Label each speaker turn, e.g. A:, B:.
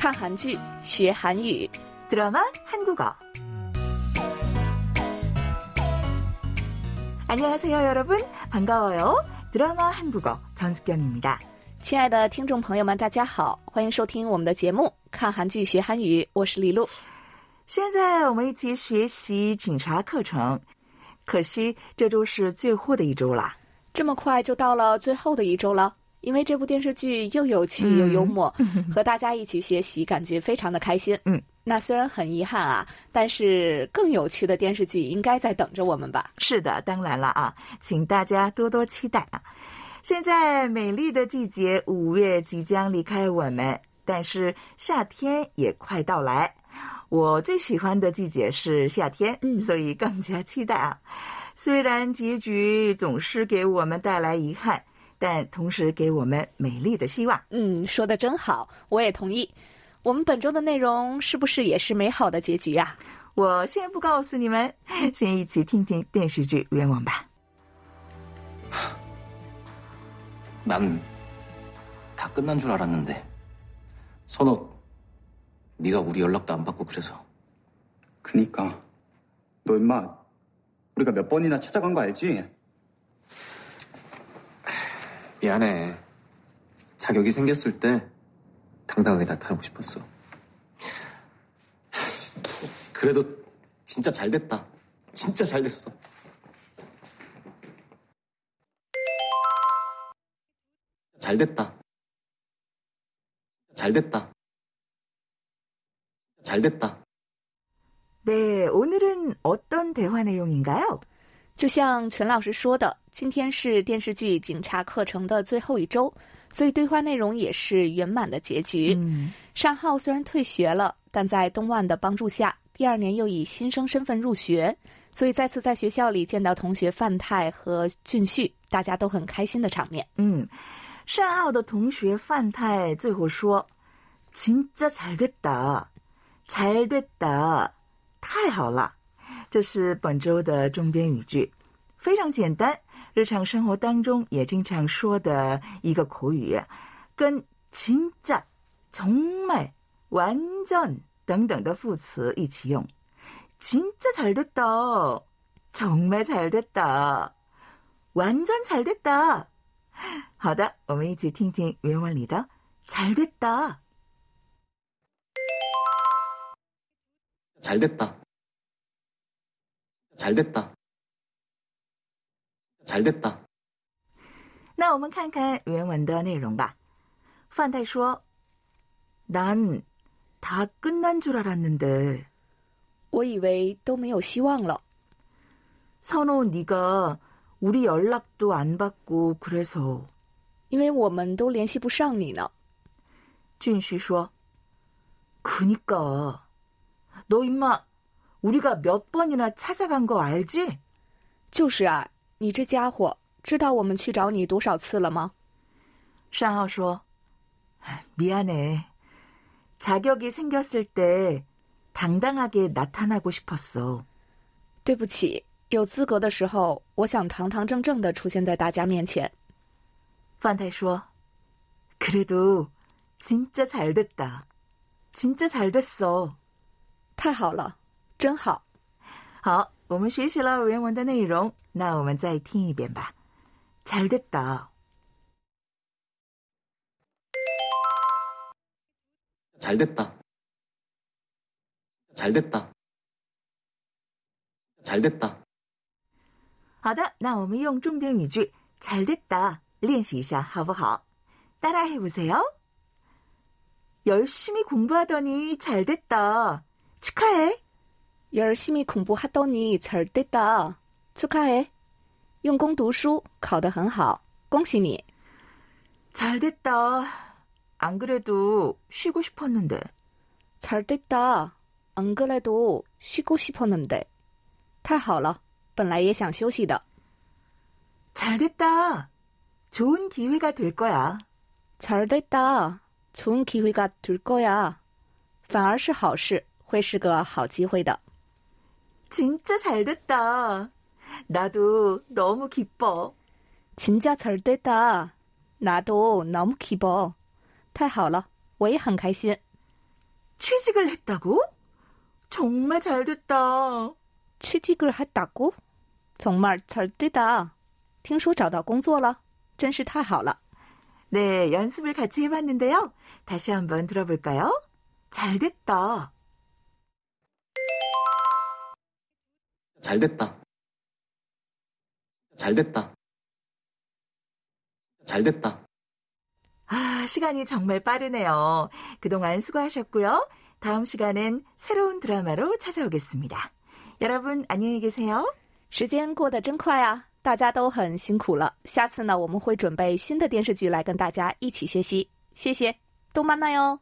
A: 看韩剧学韩语，
B: 드라마 한국어. 안녕하세요, 여러분. 반가워요. 드라마 한국어 전숙경입니다.
A: 亲爱的听众朋友们，大家好，欢迎收听我们的节目《看韩剧学韩语》，我是李璐。
B: 现在我们一起学习警察课程。可惜这周是最后的一周了。
A: 这么快就到了最后的一周了， 因为这部电视剧又有趣又幽默，和大家一起学习，感觉非常的开心。
B: 嗯，
A: 那虽然很遗憾啊，但是更有趣的电视剧应该在等着我们吧？
B: 是的，当然了啊，请大家多多期待啊！现在美丽的季节五月即将离开我们，但是夏天也快到来。我最喜欢的季节是夏天，
A: 嗯
B: 所以更加期待啊！虽然结局总是给我们带来遗憾，但同时给我们美丽的希望。
A: 嗯，说的真好，我也同意。我们本周的内容是不是也是美好的结局呀、
B: 我先不告诉你们，先一起听听电视剧原文吧。
C: 난 다 끝난 줄 알았는데 선호 네가 우리 연락도 안 받고 그래서
D: 그니까 너 임마 우리가 몇 번이나 찾아간 거 알지?
C: 미안해 자격이 생겼을 때 당당하게 나타나고 싶었어. 그래도 진짜 잘 됐다. 진짜 잘 됐어. 잘 됐다. 잘 됐다. 잘 됐다.
B: 네, 오늘은 어떤 대화 내용인가요?
A: 就像全老师说的，今天是电视剧警察课程的最后一周，所以对话内容也是圆满的结局。
B: 嗯
A: 尚浩虽然退学了，但在东万的帮助下，第二年又以新生身份入学，所以再次在学校里见到同学范泰和俊旭，大家都很开心的场面。
B: 嗯，善浩的同学范泰最后说：“진짜잘됐다，잘됐다，太好了。”这是本周的重点语句， 非常简单，日常生活当中也经常说的一个口语，跟진짜、정말、완전等等的副词一起用。진짜잘됐다，정말잘됐다，완전잘됐다。好的，我们一起听听原文里的“잘됐다”。
C: 잘 됐다. 잘 됐다. 잘 됐다.
B: 那我们看看原文的内容吧。范泰说：“난다끝난줄알았는데
A: 我以为都没有希望了，
B: 선호 네가 우리 연락도 안 받고 그래서
A: 因为我们都联系不上你呢。
B: 준씨 说 그니까 너 임마 우리가 몇 번이나 찾아간 거 알지?
A: 就是啊， 你这家伙知道我们去找你多少次了吗？
B: 샹하오 说 미안해 자격이 생겼을 때 당당하게 나타나고 싶었어
A: 对不起，有资格的时候，我想堂堂正正的出现在大家面前。
B: 판타이 说 그래도 진짜 잘 됐다 진짜 잘 됐어
A: 太好了，真好。
B: 好， 我们学习了原文的内容，那我们再听一遍吧。잘 됐다，
C: 잘 됐다. 잘 됐다. 잘 됐다.
B: 好的，那我们用重点语句“잘 됐다” 练习一下，好不好？따라해보세요。 열심히 공부하더니 잘 됐다. 축하해.
A: 열심히 공부하더니 잘 됐다. 축하해. 用功读书，考得很好，恭喜你。
B: 잘 됐다. 안 그래도 쉬고 싶었는데.
A: 잘 됐다. 안 그래도 쉬고 싶었는데. 太好了，本来也想休息的。
B: 잘 됐다. 좋은 기회가 될 거야.
A: 잘 됐다. 좋은 기회가 될 거야. 反而是好事，会是个好机会的。
B: 진짜 잘 됐다. 나도 너무 기뻐.
A: 진짜 잘 됐다. 나도 너무 기뻐. 太好了，我也很开心。
B: 취직을 했다고? 정말 잘 됐다.
A: 취직을 했다고? 정말 잘 되다. 听说找到工作了,真是太好了.
B: 네, 연습을 같이 해봤는데요. 다시 한번 들어볼까요? 잘 됐다.
C: 잘 됐다. 잘 됐다. 잘 됐다.
B: 아, 시간이 정말 빠르네요. 그동안 수고하셨고요. 다음 시간엔 새로운 드라마로 찾아오겠습니다. 여러분, 안녕히 계세요.
A: 时间过得真快啊！大家都很辛苦了。下次呢，我们会准备新的电视剧来跟大家一起学习。谢谢，动漫奈哟。